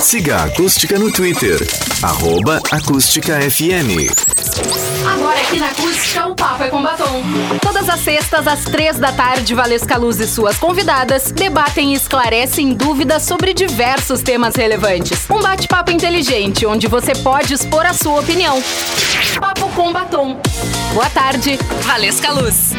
Siga a Acústica no Twitter, arroba Acústica FM. Agora aqui na Acústica, o Papo é com Batom. Todas as sextas, às três da tarde, Valesca Luz e suas convidadas debatem e esclarecem dúvidas sobre diversos temas relevantes. Um bate-papo inteligente, onde você pode expor a sua opinião. Papo com Batom. Boa tarde, Valesca Luz.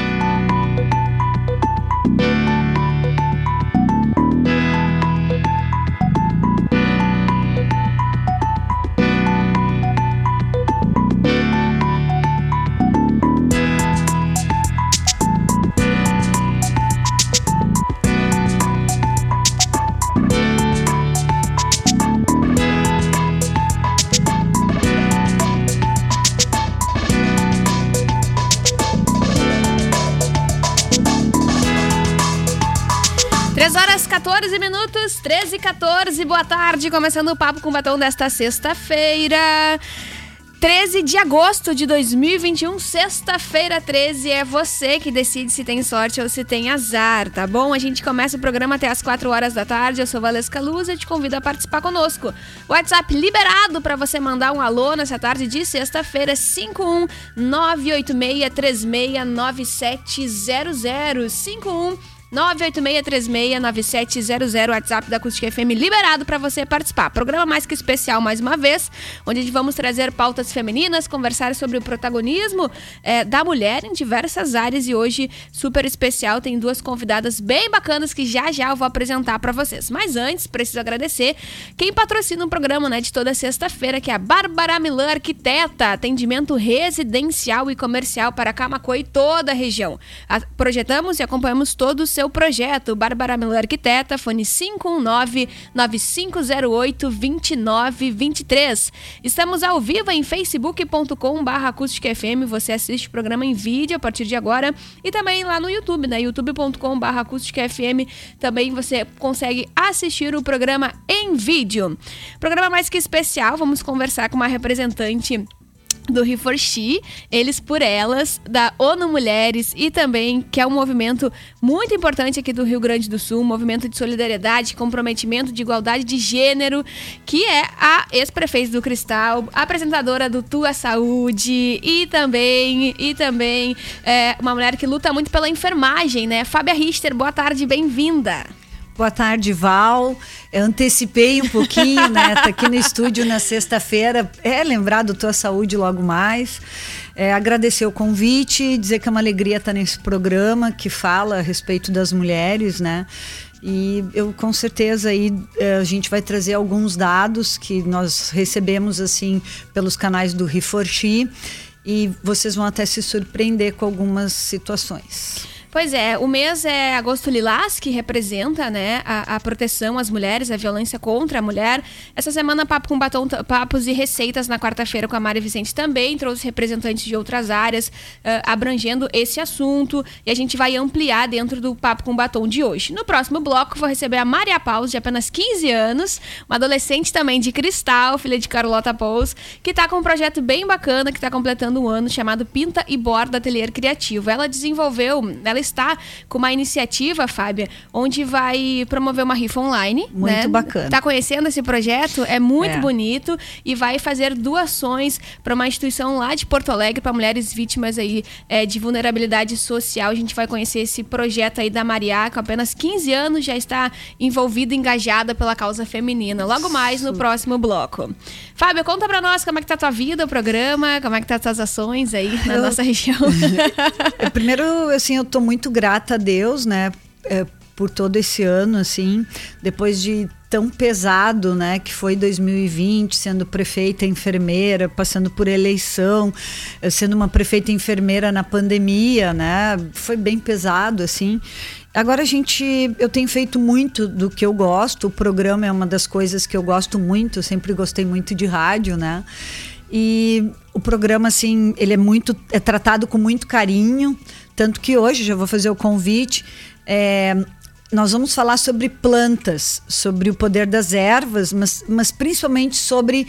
14 minutos, 13 e 14. Boa tarde, começando o Papo com Batom desta sexta-feira. 13 de agosto de 2021, sexta-feira 13, é você que decide se tem sorte ou se tem azar, tá bom? A gente começa o programa até as 4 horas da tarde. Eu sou Valesca Luz e te convido a participar conosco. WhatsApp liberado para você mandar um alô nessa tarde de sexta-feira, 51986369700. 51 986369700, WhatsApp da Acústica FM, liberado para você participar. Programa mais que especial, mais uma vez, onde vamos trazer pautas femininas, conversar sobre o protagonismo é, da mulher em diversas áreas. E hoje, super especial, tem duas convidadas bem bacanas que já já eu vou apresentar para vocês. Mas antes, preciso agradecer quem patrocina o programa né, de toda sexta-feira, que é a Bárbara Milan Arquiteta, atendimento residencial e comercial para Camacoa e toda a região. A, projetamos e acompanhamos todos seu projeto. Bárbara Miller Arquiteta, fone 519-9508-2923. Estamos ao vivo em facebook.com.br acústicafm. Você assiste o programa em vídeo a partir de agora e também lá no YouTube, né? youtube.com.br acústicafm. Também você consegue assistir o programa em vídeo. Programa mais que especial, vamos conversar com uma representante do He for She, Eles por Elas, da ONU Mulheres e também que é um movimento muito importante aqui do Rio Grande do Sul, um movimento de solidariedade, comprometimento de igualdade de gênero, que é a ex-prefeita do Cristal, apresentadora do Tua Saúde e também e também é, uma mulher que luta muito pela enfermagem, né? Fábia Richter, boa tarde, bem-vinda. Boa tarde, Val. Eu antecipei um pouquinho, né? Tá aqui no estúdio na sexta-feira. É lembrar do Tua Saúde logo mais. É, agradecer o convite, dizer que é uma alegria estar nesse programa que fala a respeito das mulheres, né? E eu com certeza aí é, a gente vai trazer alguns dados que nós recebemos assim pelos canais do Riforchi e vocês vão até se surpreender com algumas situações. Pois é, o mês é Agosto Lilás, que representa né, a, a, proteção às mulheres, a violência contra a mulher. Essa semana, Papo com Batom, Papos e Receitas, na quarta-feira, com a Mari Vicente também, trouxe representantes de outras áreas, uh, abrangendo esse assunto. E a gente vai ampliar dentro do Papo com Batom de hoje. No próximo bloco, vou receber a Maria Paus, de apenas 15 anos, uma adolescente também de cristal, filha de Carlota Paus, que está com um projeto bem bacana, que está completando um ano, chamado Pinta e Borda Atelier Criativo. Ela desenvolveu, ela está com uma iniciativa, Fábia, onde vai promover uma rifa online. Muito né? bacana. Tá conhecendo esse projeto? É muito é. bonito e vai fazer doações para uma instituição lá de Porto Alegre para mulheres vítimas aí é, de vulnerabilidade social. A gente vai conhecer esse projeto aí da Maria, com apenas 15 anos já está envolvida, engajada pela causa feminina. Logo mais no próximo bloco. Fábio, conta para nós como é que tá a tua vida, o programa, como é que tá as tuas ações aí na eu... nossa região. Primeiro, assim, eu tô muito grata a Deus, né? É, por todo esse ano, assim, depois de tão pesado, né, que foi 2020, sendo prefeita enfermeira, passando por eleição, eh, sendo uma prefeita enfermeira na pandemia, né, foi bem pesado, assim. Agora a gente, eu tenho feito muito do que eu gosto. O programa é uma das coisas que eu gosto muito. Eu sempre gostei muito de rádio, né? E o programa, assim, ele é muito, é tratado com muito carinho. Tanto que hoje, já vou fazer o convite, é, nós vamos falar sobre plantas, sobre o poder das ervas, mas, mas principalmente sobre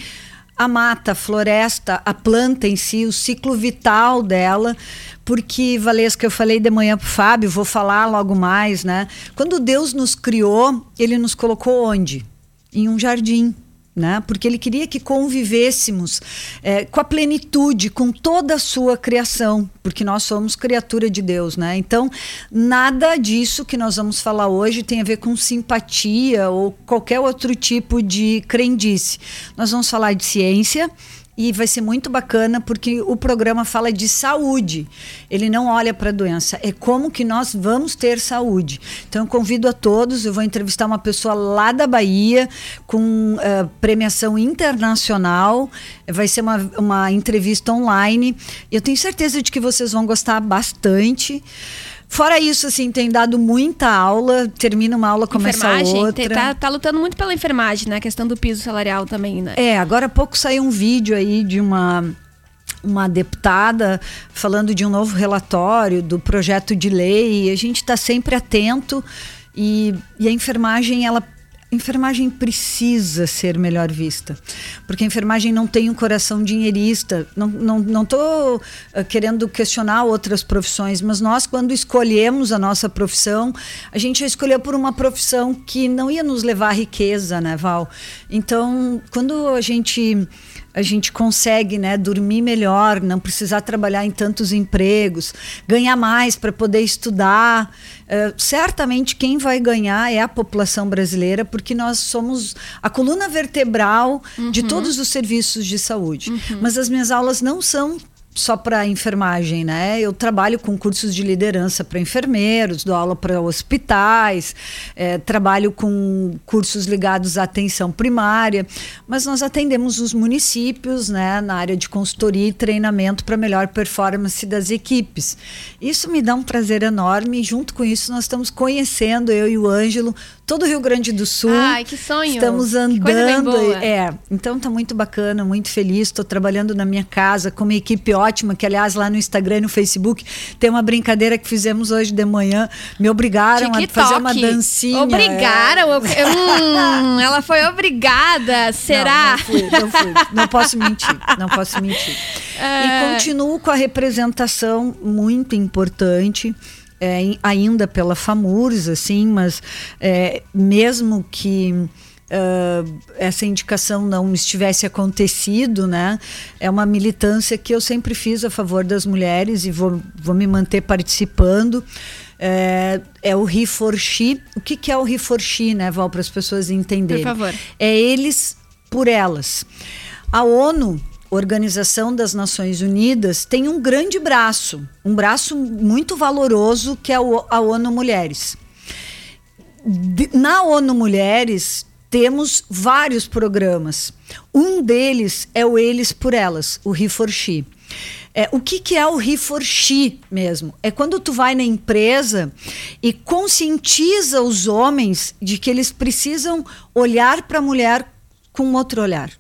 a mata, a floresta, a planta em si, o ciclo vital dela, porque, Valesca, eu falei de manhã para o Fábio, vou falar logo mais, né? Quando Deus nos criou, ele nos colocou onde? Em um jardim. Né? Porque ele queria que convivêssemos é, com a plenitude, com toda a sua criação, porque nós somos criatura de Deus, né? Então, nada disso que nós vamos falar hoje tem a ver com simpatia ou qualquer outro tipo de crendice. Nós vamos falar de ciência e vai ser muito bacana porque o programa fala de saúde. Ele não olha para a doença, é como que nós vamos ter saúde. Então eu convido a todos, eu vou entrevistar uma pessoa lá da Bahia com uh, premiação internacional. Vai ser uma, uma entrevista online. Eu tenho certeza de que vocês vão gostar bastante. Fora isso, assim, tem dado muita aula, termina uma aula, começa enfermagem, outra. Tá, tá lutando muito pela enfermagem, né? A questão do piso salarial também, né? É, agora há pouco saiu um vídeo aí de uma uma deputada falando de um novo relatório do projeto de lei e a gente está sempre atento e, e a enfermagem ela enfermagem precisa ser melhor vista, porque a enfermagem não tem um coração dinheirista. Não estou não, não tô, uh, querendo questionar outras profissões, mas nós, quando escolhemos a nossa profissão, a gente escolheu por uma profissão que não ia nos levar à riqueza, né, Val? Então, quando a gente a gente consegue né, dormir melhor, não precisar trabalhar em tantos empregos, ganhar mais para poder estudar. Uh, certamente quem vai ganhar é a população brasileira, porque nós somos a coluna vertebral uhum. de todos os serviços de saúde. Uhum. Mas as minhas aulas não são só para enfermagem, né? Eu trabalho com cursos de liderança para enfermeiros, dou aula para hospitais, é, trabalho com cursos ligados à atenção primária, mas nós atendemos os municípios, né, na área de consultoria e treinamento para melhor performance das equipes. Isso me dá um prazer enorme. E junto com isso, nós estamos conhecendo eu e o Ângelo todo o Rio Grande do Sul. Ai, que sonho! Estamos andando. É, então tá muito bacana, muito feliz. Estou trabalhando na minha casa com uma equipe ótima, que aliás lá no Instagram e no Facebook tem uma brincadeira que fizemos hoje de manhã. Me obrigaram TikTok. a fazer uma dancinha. Obrigaram? É. hum, ela foi obrigada, será? Não, não fui, não fui. Não posso mentir, não posso mentir. É... E continuo com a representação muito importante é, ainda pela FAMURS, assim, mas é, mesmo que uh, essa indicação não estivesse acontecido, né, é uma militância que eu sempre fiz a favor das mulheres e vou, vou me manter participando. É, é o Riforchi. O que, que é o Riforchi, né, Val, para as pessoas entenderem? Por favor. É eles por elas. A ONU Organização das Nações Unidas tem um grande braço, um braço muito valoroso que é a ONU Mulheres. Na ONU Mulheres temos vários programas. Um deles é o Eles por Elas, o He4She. É, o que, que é o He4She mesmo? É quando tu vai na empresa e conscientiza os homens de que eles precisam olhar para a mulher com outro olhar.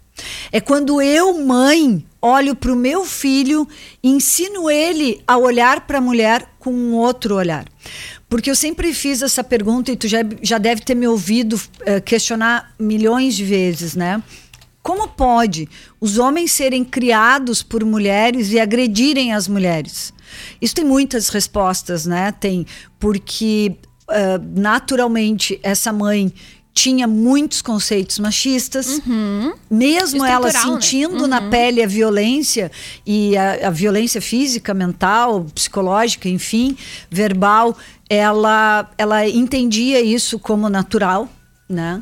É quando eu, mãe, olho para o meu filho e ensino ele a olhar para a mulher com um outro olhar. Porque eu sempre fiz essa pergunta e tu já, já deve ter me ouvido uh, questionar milhões de vezes, né? Como pode os homens serem criados por mulheres e agredirem as mulheres? Isso tem muitas respostas, né? Tem porque uh, naturalmente essa mãe tinha muitos conceitos machistas, uhum. mesmo ela né? sentindo né? uhum. na pele a violência e a, a, violência física, mental, psicológica, enfim, verbal, ela, ela entendia isso como natural, né?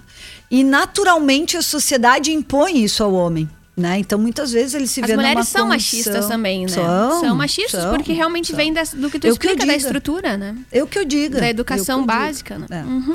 E naturalmente a sociedade impõe isso ao homem. Né? Então, muitas vezes ele se As vê numa mulheres são condição... machistas também, né? São, são machistas são, porque realmente são. vem das, do que tu Eu explica que eu da estrutura, né? Eu que eu diga. Da educação básica, né? É. Uhum.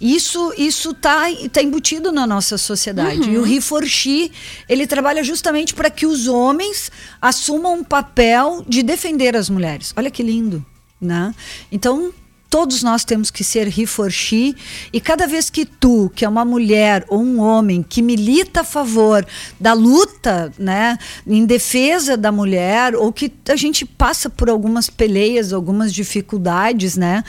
Isso isso tá, tá embutido na nossa sociedade. Uhum. E o Riforchi, ele trabalha justamente para que os homens assumam um papel de defender as mulheres. Olha que lindo, né? Então, Todos nós temos que ser Riforchi e cada vez que tu, que é uma mulher ou um homem que milita a favor da luta, né, em defesa da mulher ou que a gente passa por algumas peleias, algumas dificuldades, né,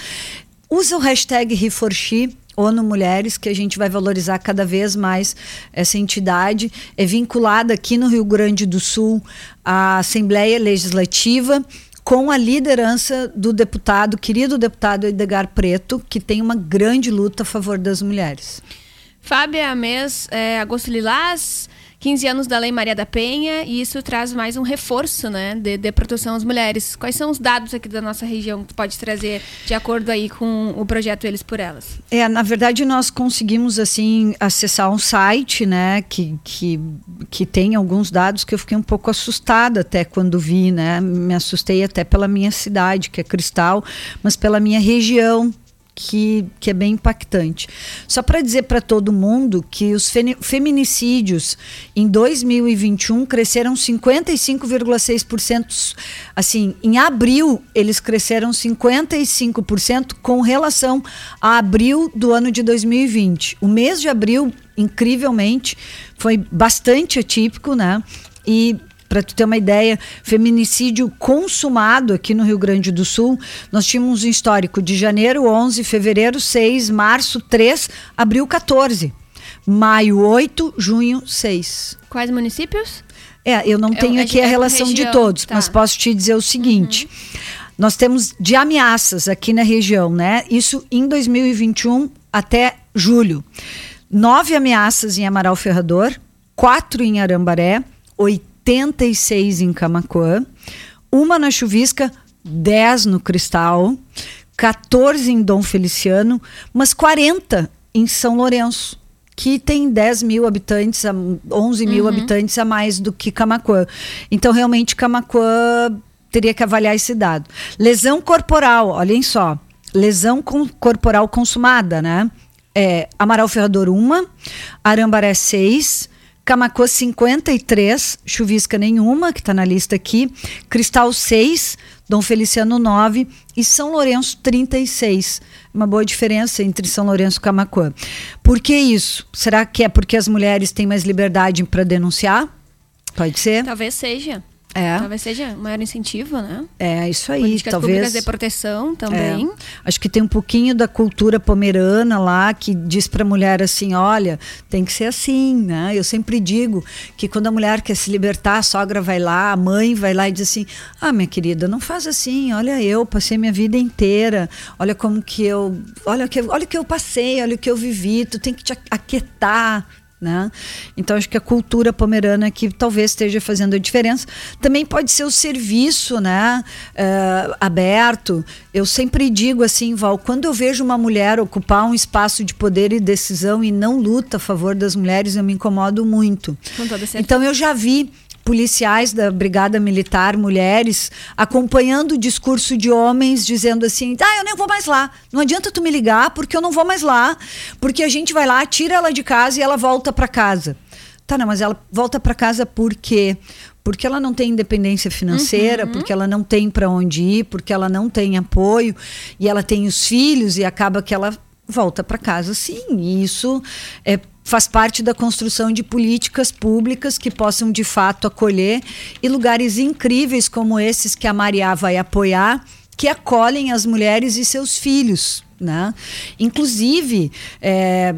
usa o hashtag Riforchi ONU Mulheres, que a gente vai valorizar cada vez mais essa entidade. É vinculada aqui no Rio Grande do Sul à Assembleia Legislativa com a liderança do deputado, querido deputado Edgar Preto, que tem uma grande luta a favor das mulheres. Fábia, mês é, agosto lilás, 15 anos da Lei Maria da Penha, e isso traz mais um reforço, né, de, de proteção às mulheres. Quais são os dados aqui da nossa região que pode trazer de acordo aí com o projeto Eles por Elas? É, na verdade nós conseguimos assim acessar um site, né, que, que, que tem alguns dados que eu fiquei um pouco assustada até quando vi, né, me assustei até pela minha cidade, que é Cristal, mas pela minha região, que, que é bem impactante. Só para dizer para todo mundo que os feminicídios em 2021 cresceram 55,6%. Assim, em abril, eles cresceram 55% com relação a abril do ano de 2020. O mês de abril, incrivelmente, foi bastante atípico, né? E para tu ter uma ideia, feminicídio consumado aqui no Rio Grande do Sul, nós tínhamos um histórico de janeiro 11, fevereiro 6, março 3, abril 14, maio 8, junho 6. Quais municípios? É, eu não tenho é, aqui a relação região, de todos, tá. mas posso te dizer o seguinte. Uhum. Nós temos de ameaças aqui na região, né? Isso em 2021 até julho. Nove ameaças em Amaral Ferrador, quatro em Arambaré, 86 em Camacuã, uma na Chuvisca, 10 no Cristal, 14 em Dom Feliciano, mas 40 em São Lourenço, que tem 10 mil habitantes, 11 mil uhum. habitantes a mais do que Camacuã. Então, realmente, Camacuã teria que avaliar esse dado. Lesão corporal, olhem só. Lesão com, corporal consumada, né? É, Amaral Ferrador 1, Arambaré 6, Camacô 53, chuvisca nenhuma, que está na lista aqui. Cristal 6, Dom Feliciano 9 e São Lourenço 36. Uma boa diferença entre São Lourenço e Camacuã. Por que isso? Será que é porque as mulheres têm mais liberdade para denunciar? Pode ser? Talvez seja. É. Talvez seja um maior incentivo, né? É, isso aí. Políticas talvez. públicas de proteção também. É. Acho que tem um pouquinho da cultura pomerana lá que diz para a mulher assim: olha, tem que ser assim, né? Eu sempre digo que quando a mulher quer se libertar, a sogra vai lá, a mãe vai lá e diz assim: ah, minha querida, não faz assim. Olha, eu passei minha vida inteira. Olha como que eu. Olha que, olha que eu passei, olha o que eu vivi. Tu tem que te aquietar né? Então acho que a cultura pomerana que talvez esteja fazendo a diferença. Também pode ser o serviço, né? Uh, aberto. Eu sempre digo assim, Val, quando eu vejo uma mulher ocupar um espaço de poder e decisão e não luta a favor das mulheres, eu me incomodo muito. Então eu já vi policiais da Brigada Militar, mulheres, acompanhando o discurso de homens, dizendo assim: ah, eu nem vou mais lá. Não adianta tu me ligar, porque eu não vou mais lá. Porque a gente vai lá, tira ela de casa e ela volta para casa. Tá, não, mas ela volta para casa por quê? Porque ela não tem independência financeira, uhum. porque ela não tem para onde ir, porque ela não tem apoio e ela tem os filhos e acaba que ela volta para casa sim. E isso é faz parte da construção de políticas públicas que possam de fato acolher e lugares incríveis como esses que a Maria vai apoiar, que acolhem as mulheres e seus filhos. Né? Inclusive, é,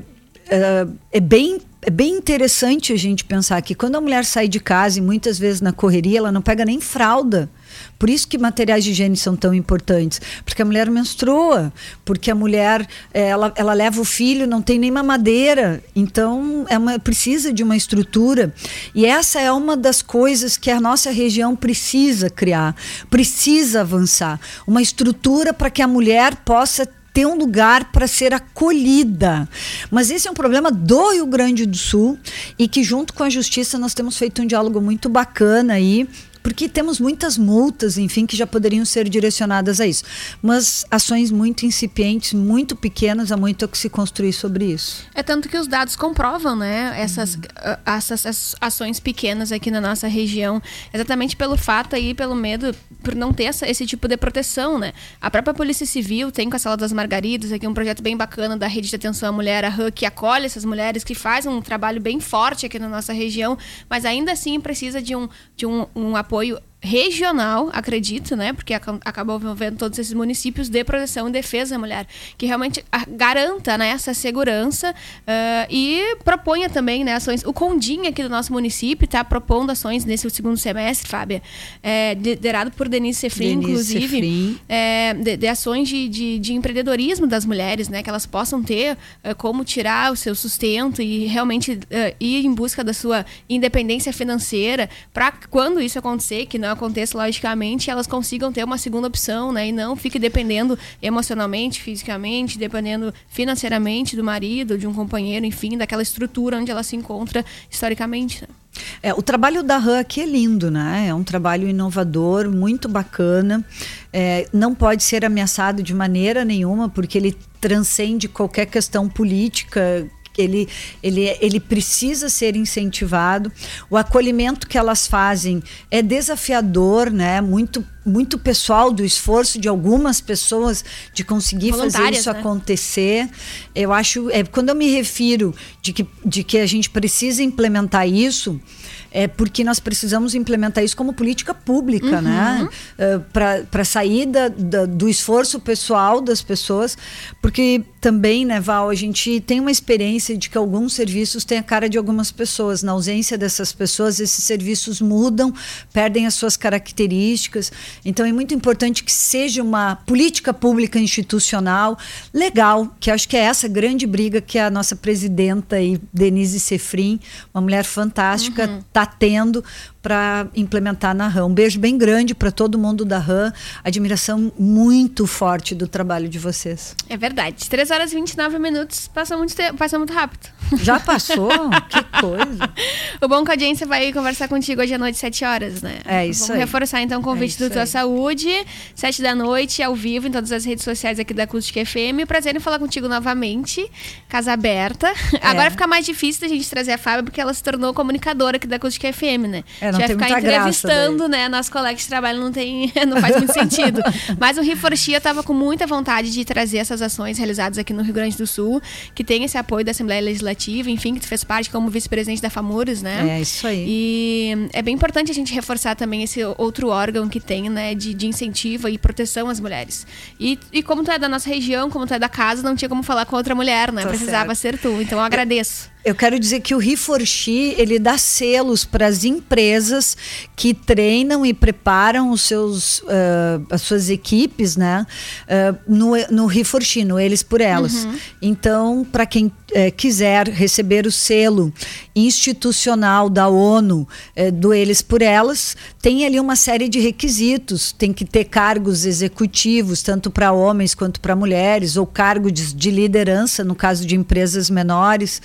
é, é bem é bem interessante a gente pensar que quando a mulher sai de casa e muitas vezes na correria ela não pega nem fralda por isso que materiais de higiene são tão importantes, porque a mulher menstrua, porque a mulher eh, ela, ela leva o filho, não tem nem mamadeira, então é uma, precisa de uma estrutura. E essa é uma das coisas que a nossa região precisa criar, precisa avançar, uma estrutura para que a mulher possa ter um lugar para ser acolhida. Mas esse é um problema do Rio Grande do Sul e que junto com a justiça nós temos feito um diálogo muito bacana aí porque temos muitas multas, enfim, que já poderiam ser direcionadas a isso. Mas ações muito incipientes, muito pequenas, há muito a que se construir sobre isso. É tanto que os dados comprovam, né, essas, uhum. essas ações pequenas aqui na nossa região, exatamente pelo fato aí, pelo medo, por não ter essa, esse tipo de proteção, né. A própria Polícia Civil tem com a Sala das Margaridas aqui um projeto bem bacana da Rede de Atenção à Mulher, a RAN, que acolhe essas mulheres, que faz um trabalho bem forte aqui na nossa região, mas ainda assim precisa de um, de um, um apoio apoio regional, acredito, né? Porque ac acabou envolvendo todos esses municípios de proteção e defesa da mulher, que realmente garanta né, essa segurança uh, e proponha também né, ações. O Condinha aqui do nosso município está propondo ações nesse segundo semestre, Fábia, é, liderado por Denise Denise inclusive, Sefrin. é, de, de ações de, de, de empreendedorismo das mulheres, né? Que elas possam ter uh, como tirar o seu sustento e realmente uh, ir em busca da sua independência financeira para quando isso acontecer, que não aconteça logicamente, elas consigam ter uma segunda opção, né? E não fique dependendo emocionalmente, fisicamente, dependendo financeiramente do marido, de um companheiro, enfim, daquela estrutura onde ela se encontra historicamente. Né? É, o trabalho da RAM aqui é lindo, né? É um trabalho inovador, muito bacana. É, não pode ser ameaçado de maneira nenhuma, porque ele transcende qualquer questão política ele, ele, ele precisa ser incentivado. O acolhimento que elas fazem é desafiador, né? Muito, muito pessoal do esforço de algumas pessoas de conseguir fazer isso né? acontecer. Eu acho, é, quando eu me refiro de que, de que a gente precisa implementar isso, é porque nós precisamos implementar isso como política pública, Uhum. né? Para sair da, da- do esforço pessoal das pessoas, porque também, né, Val, a gente tem uma experiência de que alguns serviços têm a cara de algumas pessoas. Na ausência dessas pessoas, esses serviços mudam, perdem as suas características. Então é muito importante que seja uma política pública institucional legal, que acho que é essa grande briga que a nossa presidenta aí, Denise Sefrin, uma mulher fantástica, está tendo para implementar na RAM. Um beijo bem grande para todo mundo da RAM. Admiração muito forte do trabalho de vocês. É verdade. 3 horas e 29 minutos. Passa muito, tempo, passa muito rápido. Já passou? que coisa. O Bom que a Audiência vai conversar contigo hoje à noite, 7 horas, né? É isso Vamos aí. reforçar então o convite É do Tua aí. Saúde, 7 da noite, ao vivo, em todas as redes sociais aqui da Acústica FM. Prazer em falar contigo novamente. Casa aberta. É. Agora fica mais difícil da gente trazer a Fábio, porque ela se tornou comunicadora aqui da Acústica FM, né? É, não vai tem ficar muita entrevistando, né? Nosso colega de trabalho não tem, não faz muito sentido. Mas o Rio Forxia estava com muita vontade de trazer essas ações realizadas aqui no Rio Grande do Sul, que tem esse apoio da Assembleia Legislativa, enfim, que tu fez parte como vice-presidente da FAMURES, né? É isso aí. E é bem importante a gente reforçar também esse outro órgão que tem, né, de, de incentivo e proteção às mulheres. E, e como tu é da nossa região, como tu é da casa, não tinha como falar com outra mulher, né? Tá Precisava ser tu. Então eu agradeço. Eu quero dizer que o Reforxi, ele dá selos para as empresas que treinam e preparam os seus, ah, as suas equipes, né? ah, no, no Reforxi, no Eles por Elas. Então, para quem eh, quiser receber o selo institucional da ONU do Eles por Elas, tem ali uma série de requisitos. Tem que ter cargos executivos, tanto para homens quanto para mulheres, ou cargo de, de liderança, no caso de empresas menores.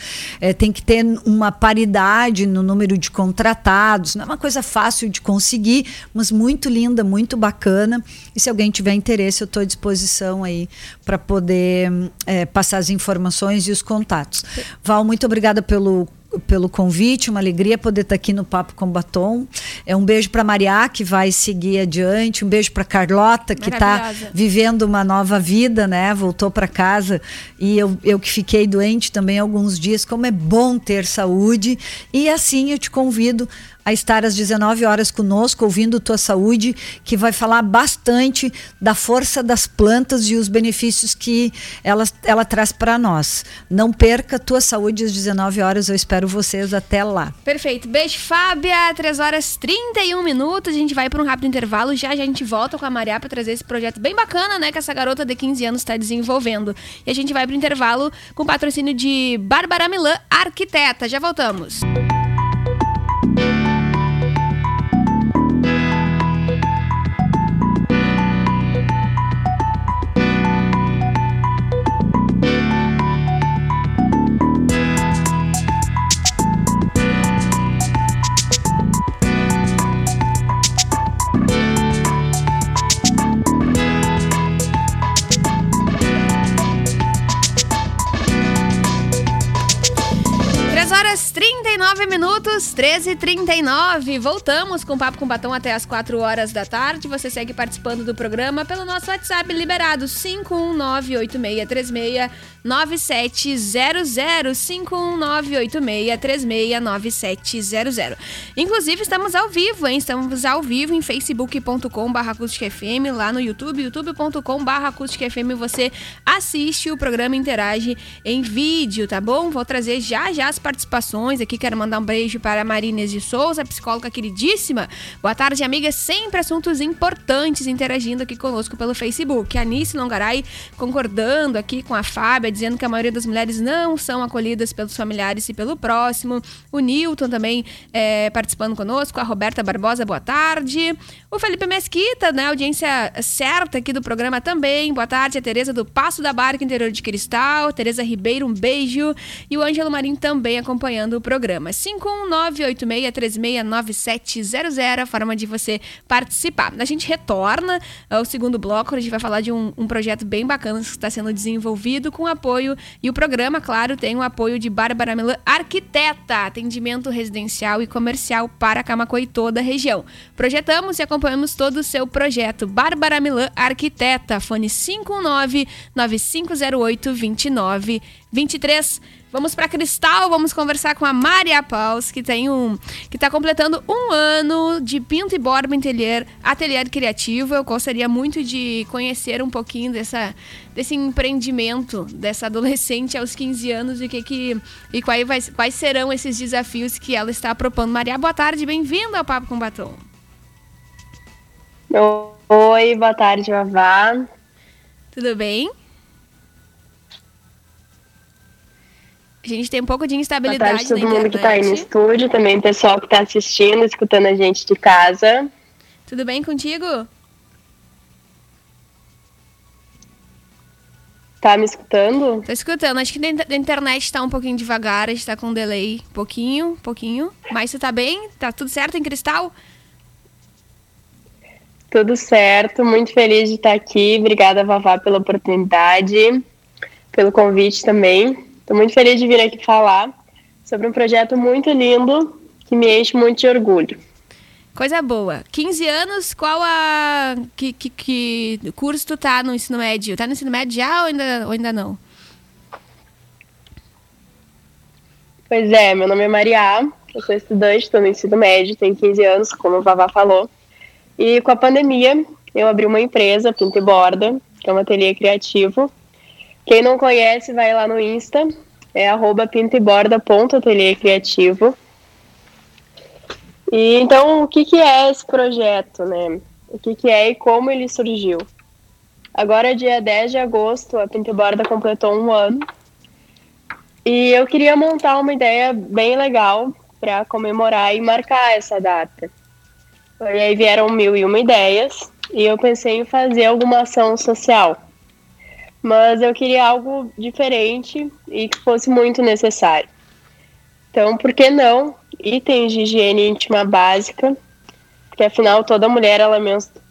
Eh, tem que ter uma paridade no número de contratados. Não é uma coisa fácil de conseguir, mas muito linda, muito bacana. E se alguém tiver interesse, eu estou à disposição aí para poder eh, passar as informações e os contatos. Val, muito obrigada pelo pelo convite, uma alegria poder estar aqui no Papo com Batom. É um beijo para Maria que vai seguir adiante, um beijo para Carlota que está vivendo uma nova vida, né? Voltou para casa e eu, eu que fiquei doente também alguns dias. Como é bom ter saúde e assim eu te convido a estar às 19 horas conosco, ouvindo Tua Saúde, que vai falar bastante da força das plantas e os benefícios que ela, ela traz para nós. Não perca Tua Saúde às 19 horas, eu espero vocês até lá. Perfeito. Beijo, Fábia. 3 horas 31 minutos. A gente vai para um rápido intervalo. Já já a gente volta com a Maria para trazer esse projeto bem bacana, né? Que essa garota de 15 anos está desenvolvendo. E a gente vai para o intervalo com patrocínio de Bárbara Milan, arquiteta. Já voltamos. Três Tanto minutos, 13h39. Voltamos com o Papo com Batom até as 4 horas da tarde. Você segue participando do programa pelo nosso WhatsApp liberado 5198636 9700 51986369700. Inclusive estamos ao vivo, hein? Estamos ao vivo em facebook.com/acústicafm, lá no YouTube, youtube.com/acústicafm. Você assiste o programa interage em vídeo, tá bom? Vou trazer já já as participações aqui. Quero mandar um beijo para a Marines de Souza, psicóloga queridíssima. Boa tarde, amiga. Sempre assuntos importantes interagindo aqui conosco pelo Facebook. A Anice Longaray concordando aqui com a Fábia, dizendo que a maioria das mulheres não são acolhidas pelos familiares e pelo próximo. O Newton também é, participando conosco. A Roberta Barbosa, boa tarde. O Felipe Mesquita, né? Audiência certa aqui do programa também. Boa tarde. A Tereza do Passo da Barca, interior de Cristal. Tereza Ribeiro, um beijo. E o Ângelo Marim também acompanhando o programa. 51986369700, a forma de você participar. A gente retorna ao segundo bloco, a gente vai falar de um, um projeto bem bacana que está sendo desenvolvido com apoio e o programa, claro, tem o apoio de Bárbara Melan, arquiteta, atendimento residencial e comercial para Camacuã e toda a região. Projetamos e acompanhamos todo o seu projeto. Bárbara Milan, arquiteta, fone 519 9508 2923. Vamos para Cristal, vamos conversar com a Maria Paus, que tem um que está completando um ano de Pinto e Borba Atelier, ateliê criativo. Eu gostaria muito de conhecer um pouquinho dessa, desse empreendimento dessa adolescente aos 15 anos e que, que e quais, vai, quais serão esses desafios que ela está propondo. Maria, boa tarde, bem-vinda ao Papo com Batom. Oi, boa tarde, Vavá. Tudo bem? A gente tem um pouco de instabilidade Boa tarde todo mundo que está aí no estúdio, também o pessoal que está assistindo, escutando a gente de casa. Tudo bem contigo? Tá me escutando? Tô escutando. Acho que a internet está um pouquinho devagar, a gente tá com um delay. Pouquinho, pouquinho. Mas você tá bem? Tá tudo certo em cristal? Tudo certo. Muito feliz de estar aqui. Obrigada, Vavá, pela oportunidade, pelo convite também. Estou muito feliz de vir aqui falar sobre um projeto muito lindo que me enche muito de orgulho. Coisa boa. 15 anos, qual a. Que, que, que curso tu tá no ensino médio? Tá no ensino médio já ou ainda, ou ainda não? Pois é, meu nome é Maria, eu sou estudante, estou no ensino médio, tenho 15 anos, como o Vavá falou. E com a pandemia, eu abri uma empresa, Pinta e Borda, que é um ateliê criativo, quem não conhece, vai lá no Insta, é arroba pintaeborda.ateliê criativo. E então, o que, que é esse projeto, né? O que, que é e como ele surgiu? Agora, dia 10 de agosto, a Pinta Borda completou um ano. E eu queria montar uma ideia bem legal para comemorar e marcar essa data. E aí vieram mil e uma ideias, e eu pensei em fazer alguma ação social mas eu queria algo diferente e que fosse muito necessário. Então, por que não itens de higiene íntima básica? Porque afinal toda mulher ela menstrua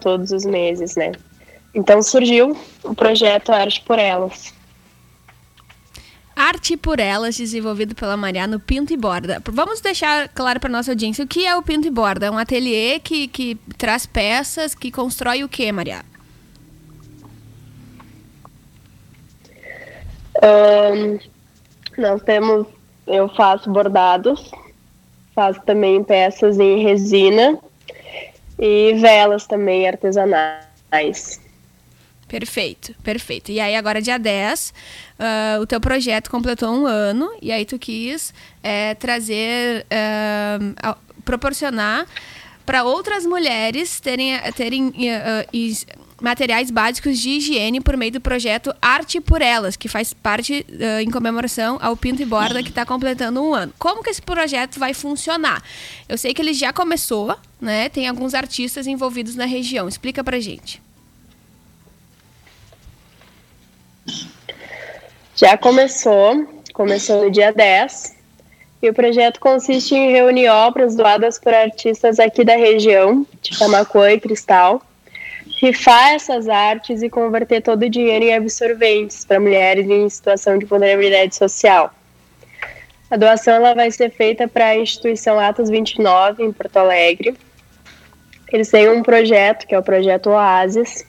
todos os meses, né? Então surgiu o projeto Arte por Elas. Arte por Elas, desenvolvido pela Mariana Pinto e Borda. Vamos deixar claro para nossa audiência o que é o Pinto e Borda. É um ateliê que, que traz peças, que constrói o que, Mariana? Um, nós temos, eu faço bordados, faço também peças em resina e velas também artesanais. Perfeito, perfeito. E aí agora dia 10, uh, ah, o teu projeto completou um ano e aí tu quis é, trazer, uh, proporcionar para outras mulheres terem, terem uh, materiais básicos de higiene por meio do projeto Arte por Elas, que faz parte uh, em comemoração ao Pinto e Borda, que está completando um ano. Como que esse projeto vai funcionar? Eu sei que ele já começou, né? Tem alguns artistas envolvidos na região. Explica pra gente. Já começou, começou no dia 10. E o projeto consiste em reunir obras doadas por artistas aqui da região, de Camacuã e Cristal, rifar essas artes e converter todo o dinheiro em absorventes para mulheres em situação de vulnerabilidade social. A doação ela vai ser feita para a instituição Atos 29, em Porto Alegre. Eles têm um projeto, que é o projeto Oasis,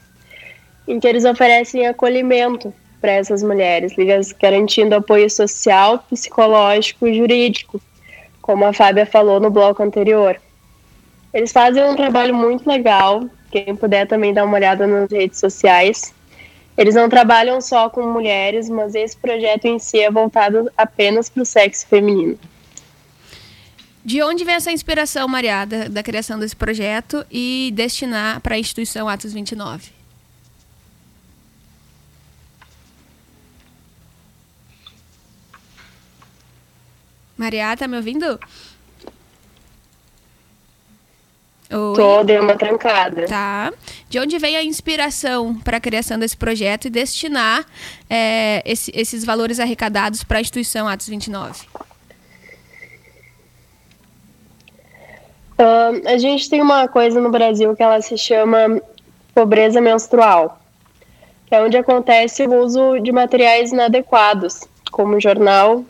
em que eles oferecem acolhimento para essas mulheres, garantindo apoio social, psicológico e jurídico, como a Fábia falou no bloco anterior. Eles fazem um trabalho muito legal, quem puder também dar uma olhada nas redes sociais. Eles não trabalham só com mulheres, mas esse projeto em si é voltado apenas para o sexo feminino. De onde vem essa inspiração, Maria, da, da criação desse projeto e destinar para a instituição Atos 29? Maria, tá me ouvindo? Oi. Tô, dei uma trancada. Tá. De onde vem a inspiração para a criação desse projeto e destinar é, esse, esses valores arrecadados para a instituição Atos 29? Uh, a gente tem uma coisa no Brasil que ela se chama pobreza menstrual, que é onde acontece o uso de materiais inadequados, como jornal,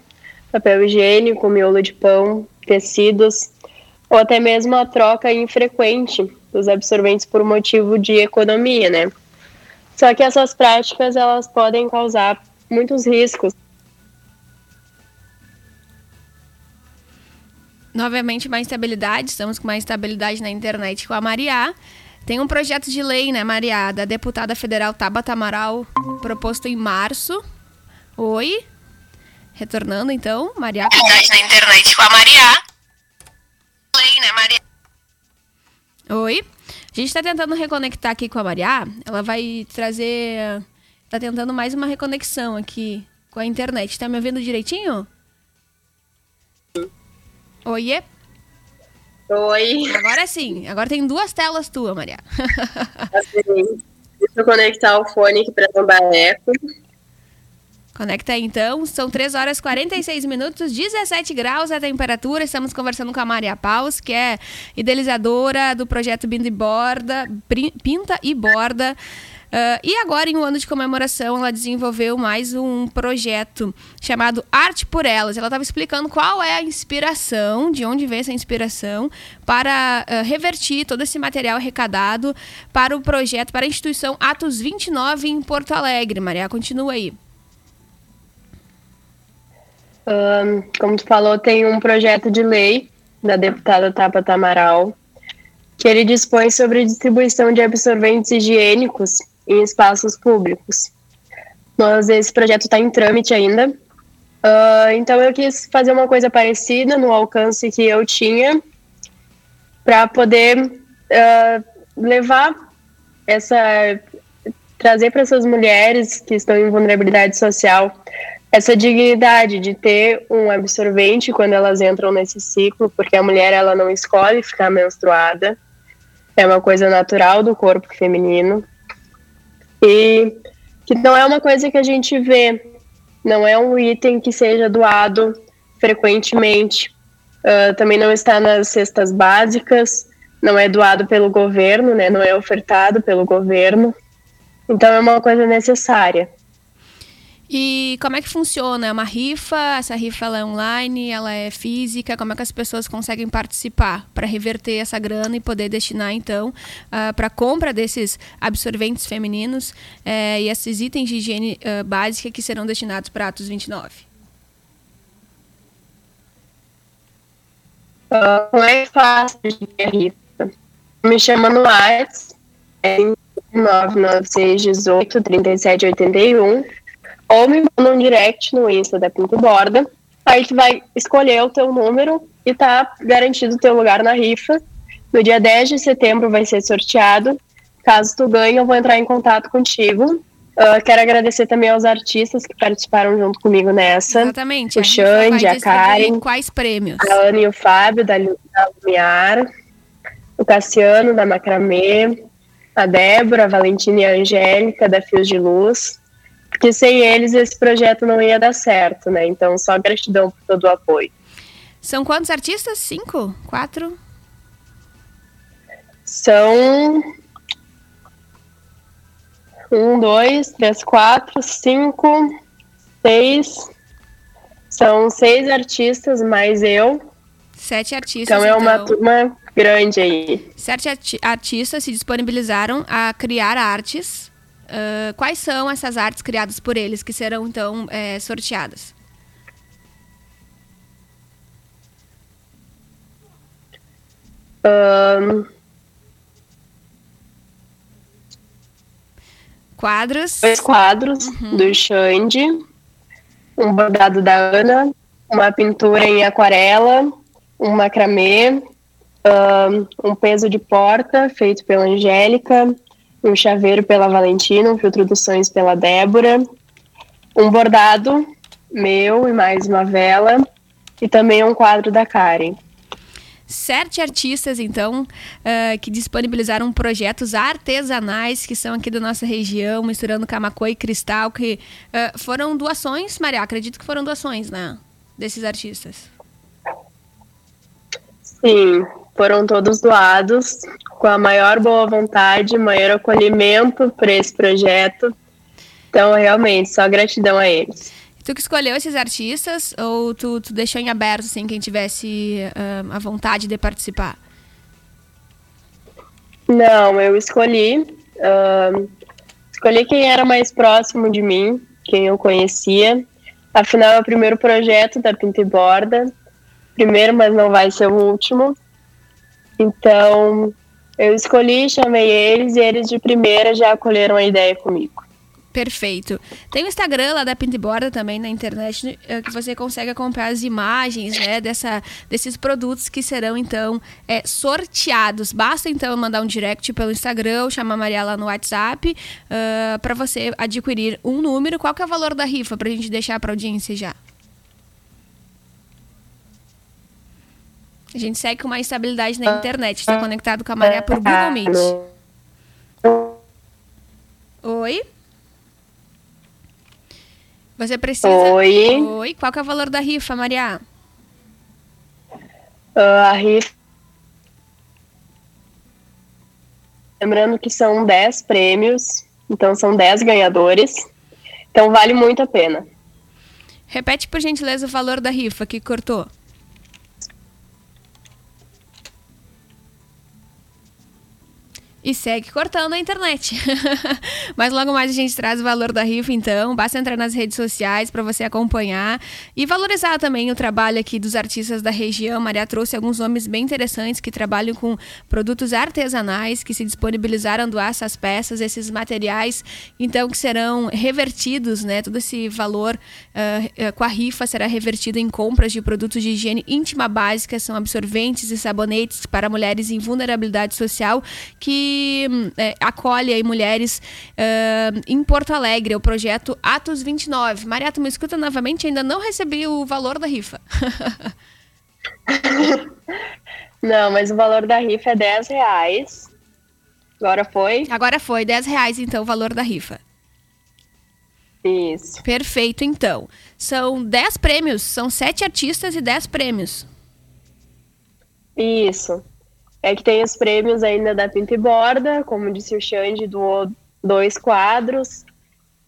papel higiênico, miolo de pão, tecidos, ou até mesmo a troca infrequente dos absorventes por motivo de economia, né? Só que essas práticas elas podem causar muitos riscos. Novamente, mais estabilidade. Estamos com mais estabilidade na internet com a Maria. Tem um projeto de lei, né, Maria, da deputada federal Tabata Amaral, proposto em março. Oi? Retornando, então, Maria. Estabilidade na internet com a Maria play, né, Maria? Oi. A gente tá tentando reconectar aqui com a Maria. Ela vai trazer. Tá tentando mais uma reconexão aqui com a internet. Tá me ouvindo direitinho? Oiê? Oi. Agora sim. Agora tem duas telas tuas, Maria. Assim, deixa eu conectar o fone aqui pra não dar eco. Conecta aí então, são 3 horas e 46 minutos, 17 graus a temperatura. Estamos conversando com a Maria Paus, que é idealizadora do projeto Pinta e Borda. Pinta e Borda. Uh, e agora, em um ano de comemoração, ela desenvolveu mais um projeto chamado Arte por Elas. Ela estava explicando qual é a inspiração, de onde vem essa inspiração, para uh, revertir todo esse material arrecadado para o projeto, para a instituição Atos 29 em Porto Alegre. Maria, continua aí. Um, como tu falou, tem um projeto de lei da deputada Tabata Amaral que ele dispõe sobre distribuição de absorventes higiênicos em espaços públicos. Mas esse projeto está em trâmite ainda. Uh, então eu quis fazer uma coisa parecida no alcance que eu tinha para poder uh, levar essa trazer para essas mulheres que estão em vulnerabilidade social essa dignidade de ter um absorvente quando elas entram nesse ciclo, porque a mulher ela não escolhe ficar menstruada, é uma coisa natural do corpo feminino. E que não é uma coisa que a gente vê, não é um item que seja doado frequentemente, uh, também não está nas cestas básicas, não é doado pelo governo, né, não é ofertado pelo governo, então é uma coisa necessária. E como é que funciona? É uma rifa? Essa rifa é online? Ela é física? Como é que as pessoas conseguem participar para reverter essa grana e poder destinar, então, uh, ah, para compra desses absorventes femininos uh, e esses itens de higiene uh, básica que serão destinados para Atos 29? Uh, não é fácil de ver a rifa. Me chama no WhatsApp, é 996 18 37 81 ou me manda um direct no Insta da Pinto Borda. Aí tu vai escolher o teu número e tá garantido o teu lugar na rifa. No dia 10 de setembro vai ser sorteado. Caso tu ganhe, eu vou entrar em contato contigo. Uh, quero agradecer também aos artistas que participaram junto comigo nessa. Exatamente. O Xande, a Karen. Quais prêmios? A Ana e o Fábio, da, da Lumiar. O Cassiano, da Macramê. A Débora, a Valentina e a Angélica, da Fios de Luz porque sem eles esse projeto não ia dar certo, né? Então, só gratidão por todo o apoio. São quantos artistas? Cinco? Quatro? São um, dois, três, quatro, cinco, seis, São seis artistas, mais eu. Sete artistas, Então é uma então. turma grande aí. Sete arti- artistas se disponibilizaram a criar artes. Ah, quais são essas artes criadas por eles que serão, então, eh, sorteadas? Ahn, Quadros. dois quadros do Xande, um bordado da Ana, uma pintura em aquarela, um macramê, um peso de porta feito pela Angélica, um chaveiro pela Valentina, um filtro dos sonhos pela Débora, um bordado meu e mais uma vela, e também um quadro da Karen. Sete artistas, então, ah, que disponibilizaram projetos artesanais que são aqui da nossa região, misturando Camacô e Cristal, que ah, foram doações, Maria, acredito que foram doações, né? Desses artistas. Sim, foram todos doados com a maior boa vontade, maior acolhimento para esse projeto. Então, realmente, só gratidão a eles. Tu que escolheu esses artistas ou tu, tu deixou em aberto, assim, quem tivesse ah, a vontade de participar? Não, eu escolhi. ahn, escolhi quem era mais próximo de mim, quem eu conhecia. Afinal, é o primeiro projeto da Pinta e Borda. Primeiro, mas não vai ser o último. Então, eu escolhi, chamei eles e eles de primeira já acolheram a ideia comigo. Perfeito. Tem o Instagram lá da Pinta e Borda também na internet, eh, que você consegue acompanhar as imagens né, dessa, desses produtos que serão, então, eh, sorteados. Basta, então, mandar um direct pelo Instagram chamar a Maria lá no WhatsApp para você adquirir um número. Qual que é o valor da rifa para a gente deixar para audiência já? A gente segue com uma estabilidade na internet. Está conectado com a Maria por Google Meet. Oi? Você precisa. Oi. Oi. Qual que é o valor da rifa, Maria? Ah, a rifa. Lembrando que são 10 prêmios, então são 10 ganhadores. Então vale muito a pena. Repete, por gentileza, o valor da rifa que cortou. E segue cortando a internet. Mas logo mais a gente traz o valor da rifa, então. Basta entrar nas redes sociais para você acompanhar e valorizar também o trabalho aqui dos artistas da região. Maria trouxe alguns nomes bem interessantes que trabalham com produtos artesanais, que se disponibilizaram a doar essas peças, esses materiais, então que serão revertidos, né? Todo esse valor ah, com a rifa será revertido em compras de produtos de higiene íntima básica, são absorventes e sabonetes para mulheres em vulnerabilidade social, que é, acolhe aí mulheres ah, em Porto Alegre, o projeto Atos 29. Maria, tu me escuta novamente? Ainda não recebi o valor da rifa. Não, mas o valor da rifa é 10 reais. Agora foi? Agora foi, 10 reais então o valor da rifa. Isso. Perfeito, então. São 10 prêmios, são 7 artistas e 10 prêmios. Isso. É que tem os prêmios ainda da Pinta e Borda, como disse o Xande, doou dois quadros.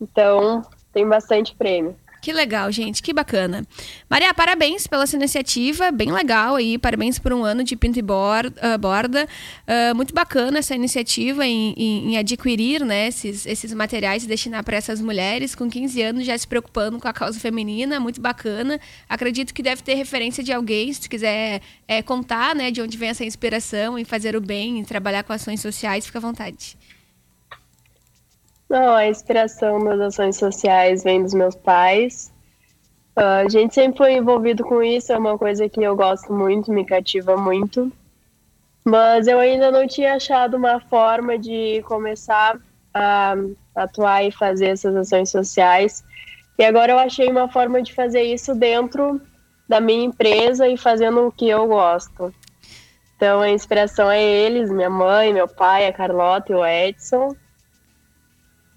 Então, tem bastante prêmio. Que legal, gente, que bacana. Maria, parabéns pela essa iniciativa, bem legal aí, parabéns por um ano de pinta e ah, borda. Ah, muito bacana essa iniciativa em, em- em adquirir né, esses, esses materiais e destinar para essas mulheres com 15 anos já se preocupando com a causa feminina, muito bacana. Acredito que deve ter referência de alguém, se tu quiser eh, contar né, de onde vem essa inspiração em fazer o bem, em trabalhar com ações sociais, fica à vontade. Não, a inspiração das ações sociais vem dos meus pais. Ah, a gente sempre foi envolvido com isso, é uma coisa que eu gosto muito, me cativa muito. Mas eu ainda não tinha achado uma forma de começar a atuar e fazer essas ações sociais. E agora eu achei uma forma de fazer isso dentro da minha empresa e fazendo o que eu gosto. Então a inspiração é eles, minha mãe, meu pai, a Carlota e o Edson.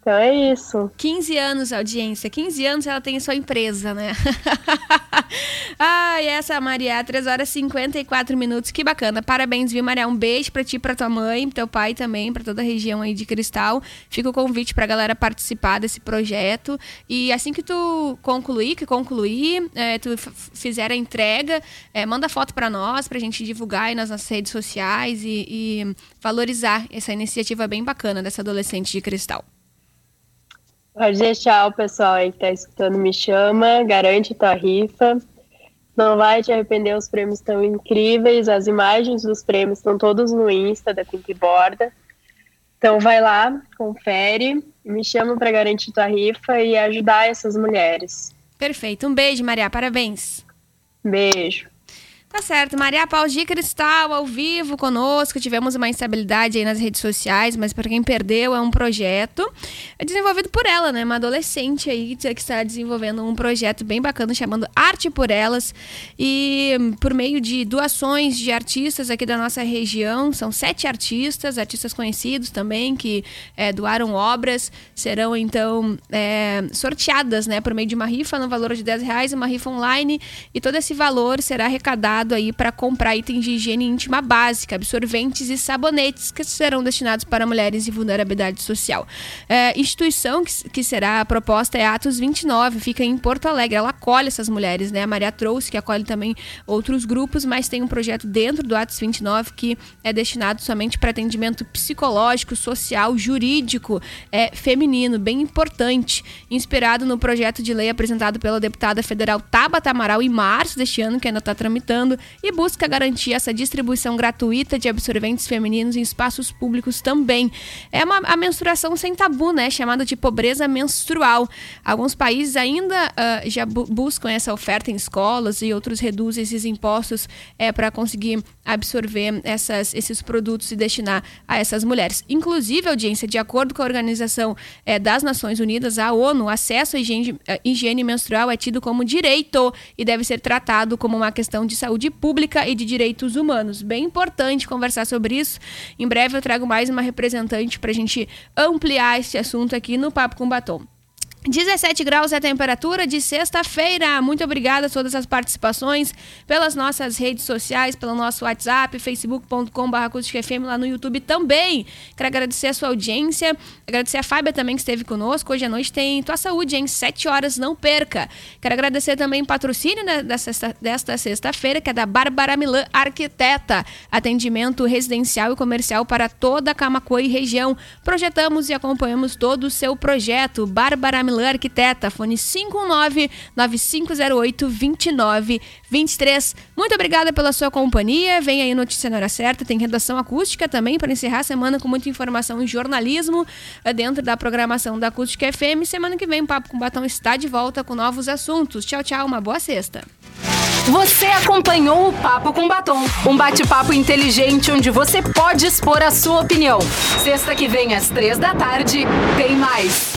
Então é isso. 15 anos, audiência. 15 anos ela tem sua empresa, né? Ai, essa é a Maria, 3 horas e 54 minutos. Que bacana. Parabéns, viu, Maria? Um beijo pra ti, pra tua mãe, teu pai também, pra toda a região aí de Cristal. Fica o convite pra galera participar desse projeto. E assim que tu concluir, que concluir, é, tu fizer a entrega, é, manda foto pra nós, pra gente divulgar aí nas nossas redes sociais e, e valorizar essa iniciativa bem bacana dessa adolescente de Cristal. Pode deixar o pessoal aí que tá escutando me chama, garante tua rifa. Não vai te arrepender, os prêmios estão incríveis, as imagens dos prêmios estão todos no Insta da Pink Borda. Então vai lá, confere, me chama para garantir tua rifa e ajudar essas mulheres. Perfeito. Um beijo, Maria. Parabéns. Beijo. Tá certo. Maria Paula de Cristal, ao vivo conosco. Tivemos uma instabilidade aí nas redes sociais, mas para quem perdeu, é um projeto desenvolvido por ela, né? Uma adolescente aí que está desenvolvendo um projeto bem bacana chamando Arte por Elas. E por meio de doações de artistas aqui da nossa região, são sete artistas, artistas conhecidos também, que é, doaram obras, serão então é, sorteadas, né? Por meio de uma rifa no valor de 10 reais, uma rifa online, e todo esse valor será arrecadado aí para comprar itens de higiene íntima básica, absorventes e sabonetes que serão destinados para mulheres em vulnerabilidade social. É, instituição que, que será proposta é Atos 29, fica em Porto Alegre. Ela acolhe essas mulheres, né? A Maria trouxe, que acolhe também outros grupos, mas tem um projeto dentro do Atos 29 que é destinado somente para atendimento psicológico, social, jurídico, é, feminino, bem importante, inspirado no projeto de lei apresentado pela deputada federal Tabata Amaral em março deste ano, que ainda está tramitando e busca garantir essa distribuição gratuita de absorventes femininos em espaços públicos também. É uma, a menstruação sem tabu, né? Chamada de pobreza menstrual. Alguns países ainda uh, já bu buscam essa oferta em escolas e outros reduzem esses impostos é, para conseguir absorver essas, esses produtos e destinar a essas mulheres. Inclusive, audiência, de acordo com a Organização é, das Nações Unidas, a ONU, acesso à higiene, à higiene menstrual é tido como direito e deve ser tratado como uma questão de saúde saúde pública e de direitos humanos. Bem importante conversar sobre isso. Em breve eu trago mais uma representante para a gente ampliar esse assunto aqui no Papo com Batom. 17 graus é a temperatura de sexta-feira. Muito obrigada a todas as participações pelas nossas redes sociais, pelo nosso WhatsApp, facebook.com.br lá no YouTube também. Quero agradecer a sua audiência, agradecer a Fábia também que esteve conosco. Hoje à noite tem Tua Saúde, em 7 horas, não perca. Quero agradecer também o patrocínio desta, desta sexta-feira, que é da Bárbara Milan Arquiteta. Atendimento residencial e comercial para toda a Camacuã e região. Projetamos e acompanhamos todo o seu projeto. Bárbara Milan Arquiteta, fone 519-9508-2923. Muito obrigada pela sua companhia. Vem aí notícia na hora certa. Tem redação acústica também para encerrar a semana com muita informação em jornalismo eh, dentro da programação da Acústica FM. Semana que vem, Papo com Batom está de volta com novos assuntos. Tchau, tchau. Uma boa sexta. Você acompanhou o Papo com Batom, um bate-papo inteligente onde você pode expor a sua opinião. Sexta que vem às três da tarde, tem mais.